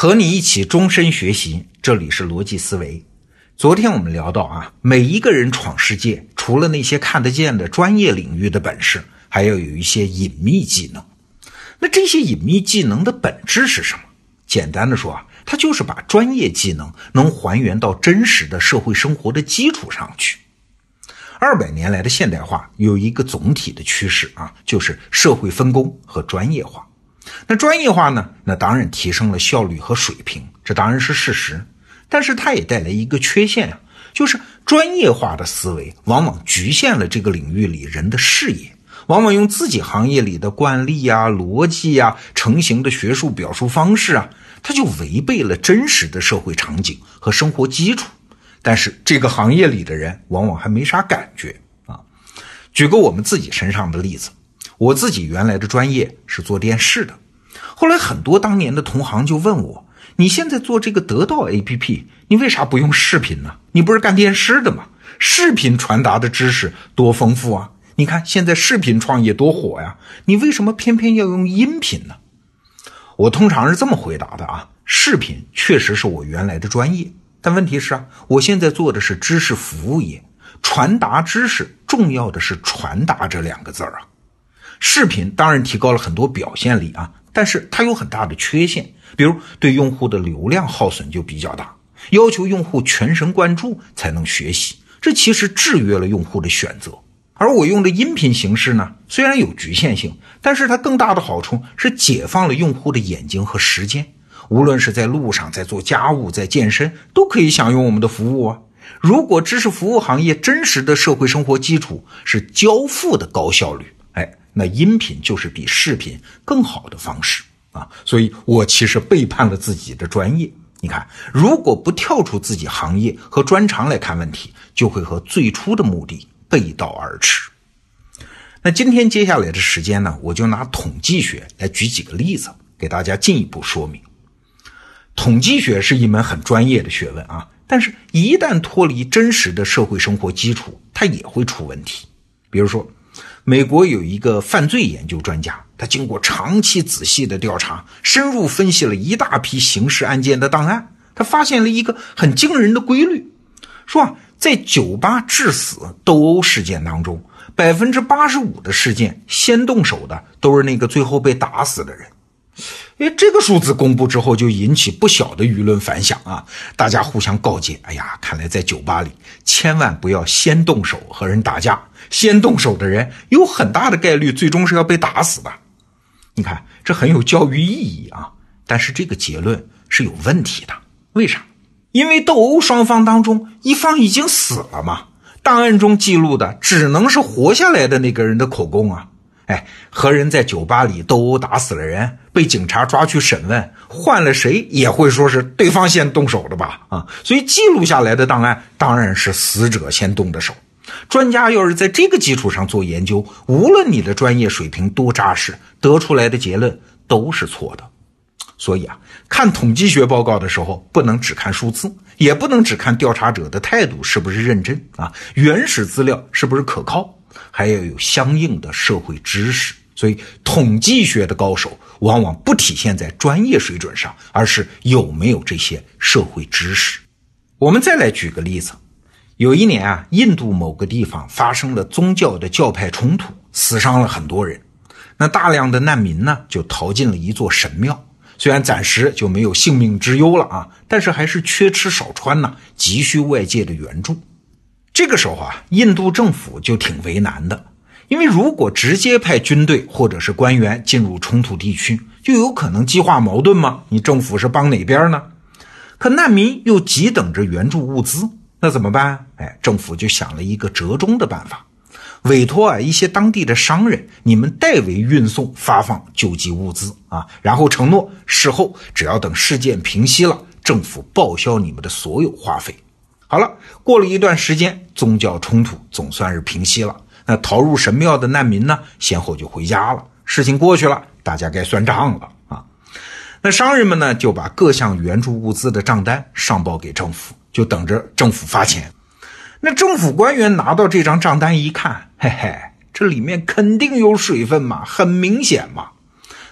和你一起终身学习，这里是逻辑思维。昨天我们聊到啊，每一个人闯世界，除了那些看得见的专业领域的本事，还要有一些隐秘技能。那这些隐秘技能的本质是什么？简单的说啊，它就是把专业技能能还原到真实的社会生活的基础上去。二百年来的现代化有一个总体的趋势啊，就是社会分工和专业化。那专业化呢？那当然提升了效率和水平，这当然是事实。但是它也带来一个缺陷啊，就是专业化的思维往往局限了这个领域里人的视野，往往用自己行业里的惯例呀、逻辑呀、成型的学术表述方式啊，它就违背了真实的社会场景和生活基础。但是这个行业里的人往往还没啥感觉啊。举个我们自己身上的例子，我自己原来的专业是做电视的，后来很多当年的同行就问我。你现在做这个得到 APP，你为啥不用视频呢？你不是干电视的吗？视频传达的知识多丰富啊！你看现在视频创业多火呀，你为什么偏偏要用音频呢？我通常是这么回答的啊，视频确实是我原来的专业，但问题是啊，我现在做的是知识服务业，传达知识重要的是传达这两个字儿啊。视频当然提高了很多表现力啊。但是它有很大的缺陷，比如对用户的流量耗损就比较大，要求用户全神贯注才能学习，这其实制约了用户的选择。而我用的音频形式呢，虽然有局限性，但是它更大的好处是解放了用户的眼睛和时间，无论是在路上、在做家务、在健身，都可以享用我们的服务啊。如果知识服务行业真实的社会生活基础是交付的高效率。那音频就是比视频更好的方式啊，所以我其实背叛了自己的专业。你看，如果不跳出自己行业和专长来看问题，就会和最初的目的背道而驰。那今天接下来的时间呢，我就拿统计学来举几个例子，给大家进一步说明。统计学是一门很专业的学问啊，但是一旦脱离真实的社会生活基础，它也会出问题。比如说。美国有一个犯罪研究专家，他经过长期仔细的调查，深入分析了一大批刑事案件的档案，他发现了一个很惊人的规律，说啊，在酒吧致死斗殴事件当中，百分之八十五的事件先动手的都是那个最后被打死的人。哎，这个数字公布之后，就引起不小的舆论反响啊！大家互相告诫：哎呀，看来在酒吧里千万不要先动手和人打架，先动手的人有很大的概率最终是要被打死的。你看，这很有教育意义啊！但是这个结论是有问题的，为啥？因为斗殴双方当中一方已经死了嘛，档案中记录的只能是活下来的那个人的口供啊。哎，和人在酒吧里斗殴打死了人，被警察抓去审问，换了谁也会说是对方先动手的吧？啊，所以记录下来的档案当然是死者先动的手。专家要是在这个基础上做研究，无论你的专业水平多扎实，得出来的结论都是错的。所以啊，看统计学报告的时候，不能只看数字，也不能只看调查者的态度是不是认真啊，原始资料是不是可靠。还要有相应的社会知识，所以统计学的高手往往不体现在专业水准上，而是有没有这些社会知识。我们再来举个例子，有一年啊，印度某个地方发生了宗教的教派冲突，死伤了很多人，那大量的难民呢就逃进了一座神庙，虽然暂时就没有性命之忧了啊，但是还是缺吃少穿呢，急需外界的援助。这个时候啊，印度政府就挺为难的，因为如果直接派军队或者是官员进入冲突地区，就有可能激化矛盾吗？你政府是帮哪边呢？可难民又急等着援助物资，那怎么办？哎，政府就想了一个折中的办法，委托啊一些当地的商人，你们代为运送发放救济物资啊，然后承诺事后只要等事件平息了，政府报销你们的所有花费。好了，过了一段时间，宗教冲突总算是平息了。那逃入神庙的难民呢，先后就回家了。事情过去了，大家该算账了啊。那商人们呢，就把各项援助物资的账单上报给政府，就等着政府发钱。那政府官员拿到这张账单一看，嘿嘿，这里面肯定有水分嘛，很明显嘛。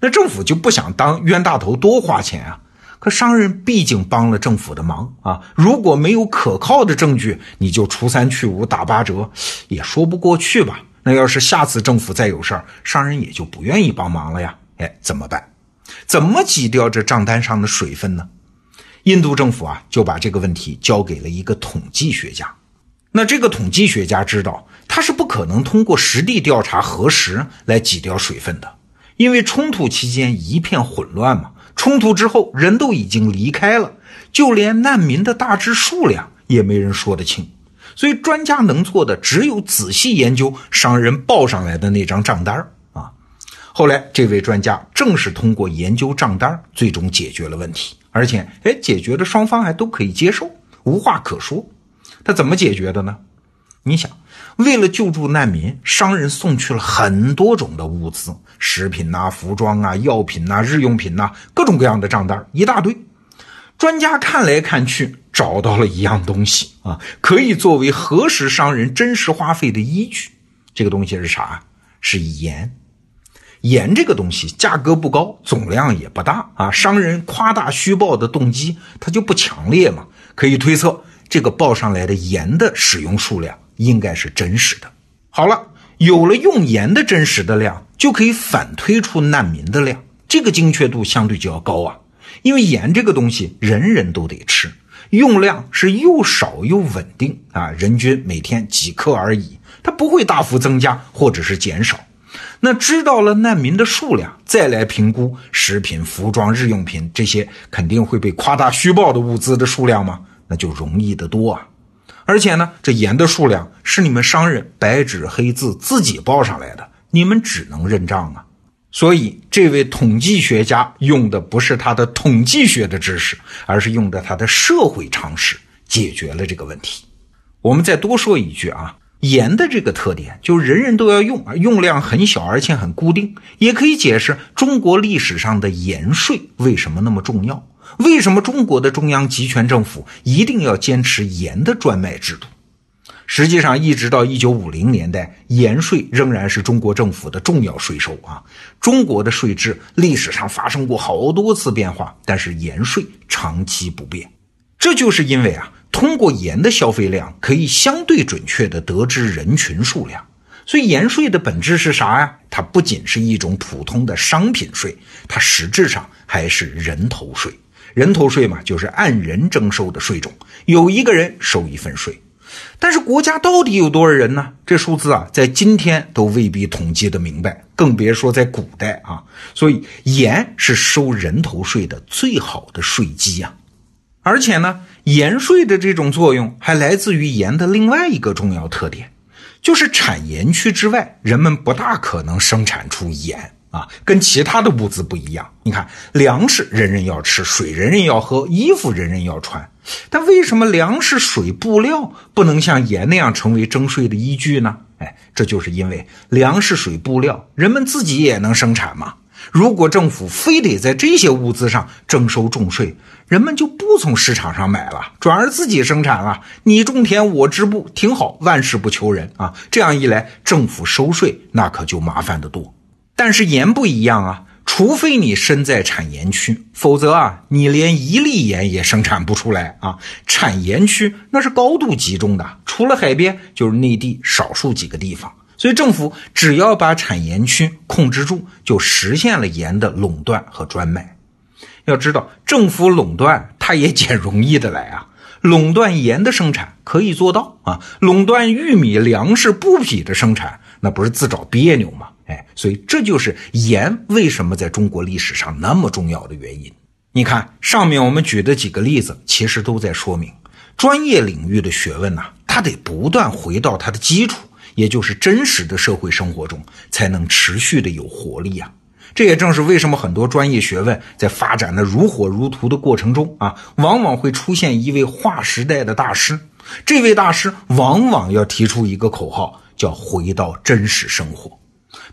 那政府就不想当冤大头多花钱啊。可商人毕竟帮了政府的忙啊，如果没有可靠的证据，你就除三去五打八折，也说不过去吧？那要是下次政府再有事儿，商人也就不愿意帮忙了呀。哎，怎么办？怎么挤掉这账单上的水分呢？印度政府啊，就把这个问题交给了一个统计学家。那这个统计学家知道，他是不可能通过实地调查核实来挤掉水分的，因为冲突期间一片混乱嘛。冲突之后，人都已经离开了，就连难民的大致数量也没人说得清。所以，专家能做的只有仔细研究商人报上来的那张账单啊。后来，这位专家正是通过研究账单，最终解决了问题，而且，哎，解决的双方还都可以接受，无话可说。他怎么解决的呢？你想，为了救助难民，商人送去了很多种的物资，食品呐、服装啊、药品呐、日用品呐，各种各样的账单一大堆。专家看来看去，找到了一样东西啊，可以作为核实商人真实花费的依据。这个东西是啥？是盐。盐这个东西价格不高，总量也不大啊，商人夸大虚报的动机它就不强烈嘛。可以推测，这个报上来的盐的使用数量应该是真实的。好了，有了用盐的真实的量，就可以反推出难民的量，这个精确度相对就要高啊。因为盐这个东西人人都得吃，用量是又少又稳定啊，人均每天几克而已，它不会大幅增加或者是减少。那知道了难民的数量，再来评估食品、服装、日用品这些肯定会被夸大虚报的物资的数量吗？那就容易得多啊。而且呢，这盐的数量是你们商人白纸黑字自己报上来的，你们只能认账啊。所以，这位统计学家用的不是他的统计学的知识，而是用的他的社会常识解决了这个问题。我们再多说一句啊，盐的这个特点就是人人都要用啊，用量很小，而且很固定，也可以解释中国历史上的盐税为什么那么重要，为什么中国的中央集权政府一定要坚持盐的专卖制度。实际上，一直到一九五零年代，盐税仍然是中国政府的重要税收啊。中国的税制历史上发生过好多次变化，但是盐税长期不变。这就是因为啊，通过盐的消费量可以相对准确地得知人群数量。所以，盐税的本质是啥呀？它不仅是一种普通的商品税，它实质上还是人头税。人头税嘛，就是按人征收的税种，有一个人收一份税。但是国家到底有多少人呢？这数字啊，在今天都未必统计的明白，更别说在古代啊。所以盐是收人头税的最好的税基呀。而且呢，盐税的这种作用还来自于盐的另外一个重要特点，就是产盐区之外，人们不大可能生产出盐。啊，跟其他的物资不一样。你看，粮食人人要吃，水人人要喝，衣服人人要穿。但为什么粮食、水、布料不能像盐那样成为征税的依据呢？哎，这就是因为粮食、水、布料人们自己也能生产嘛。如果政府非得在这些物资上征收重税，人们就不从市场上买了，转而自己生产了。你种田，我织布，挺好，万事不求人啊。这样一来，政府收税那可就麻烦得多。但是盐不一样啊，除非你身在产盐区，否则啊，你连一粒盐也生产不出来啊。产盐区那是高度集中的，除了海边就是内地少数几个地方，所以政府只要把产盐区控制住，就实现了盐的垄断和专卖。要知道，政府垄断它也捡容易的来啊，垄断盐的生产可以做到啊，垄断玉米、粮食、布匹的生产，那不是自找别扭吗？哎，所以这就是盐为什么在中国历史上那么重要的原因。你看上面我们举的几个例子，其实都在说明，专业领域的学问呐，它得不断回到它的基础，也就是真实的社会生活中，才能持续的有活力呀。这也正是为什么很多专业学问在发展的如火如荼的过程中啊，往往会出现一位划时代的大师。这位大师往往要提出一个口号，叫回到真实生活。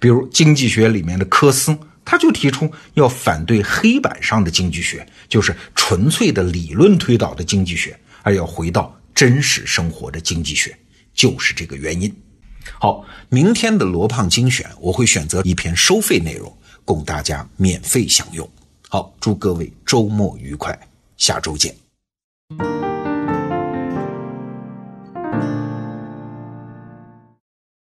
比如经济学里面的科斯，他就提出要反对黑板上的经济学，就是纯粹的理论推导的经济学，而要回到真实生活的经济学，就是这个原因。好，明天的罗胖精选，我会选择一篇收费内容供大家免费享用。好，祝各位周末愉快，下周见。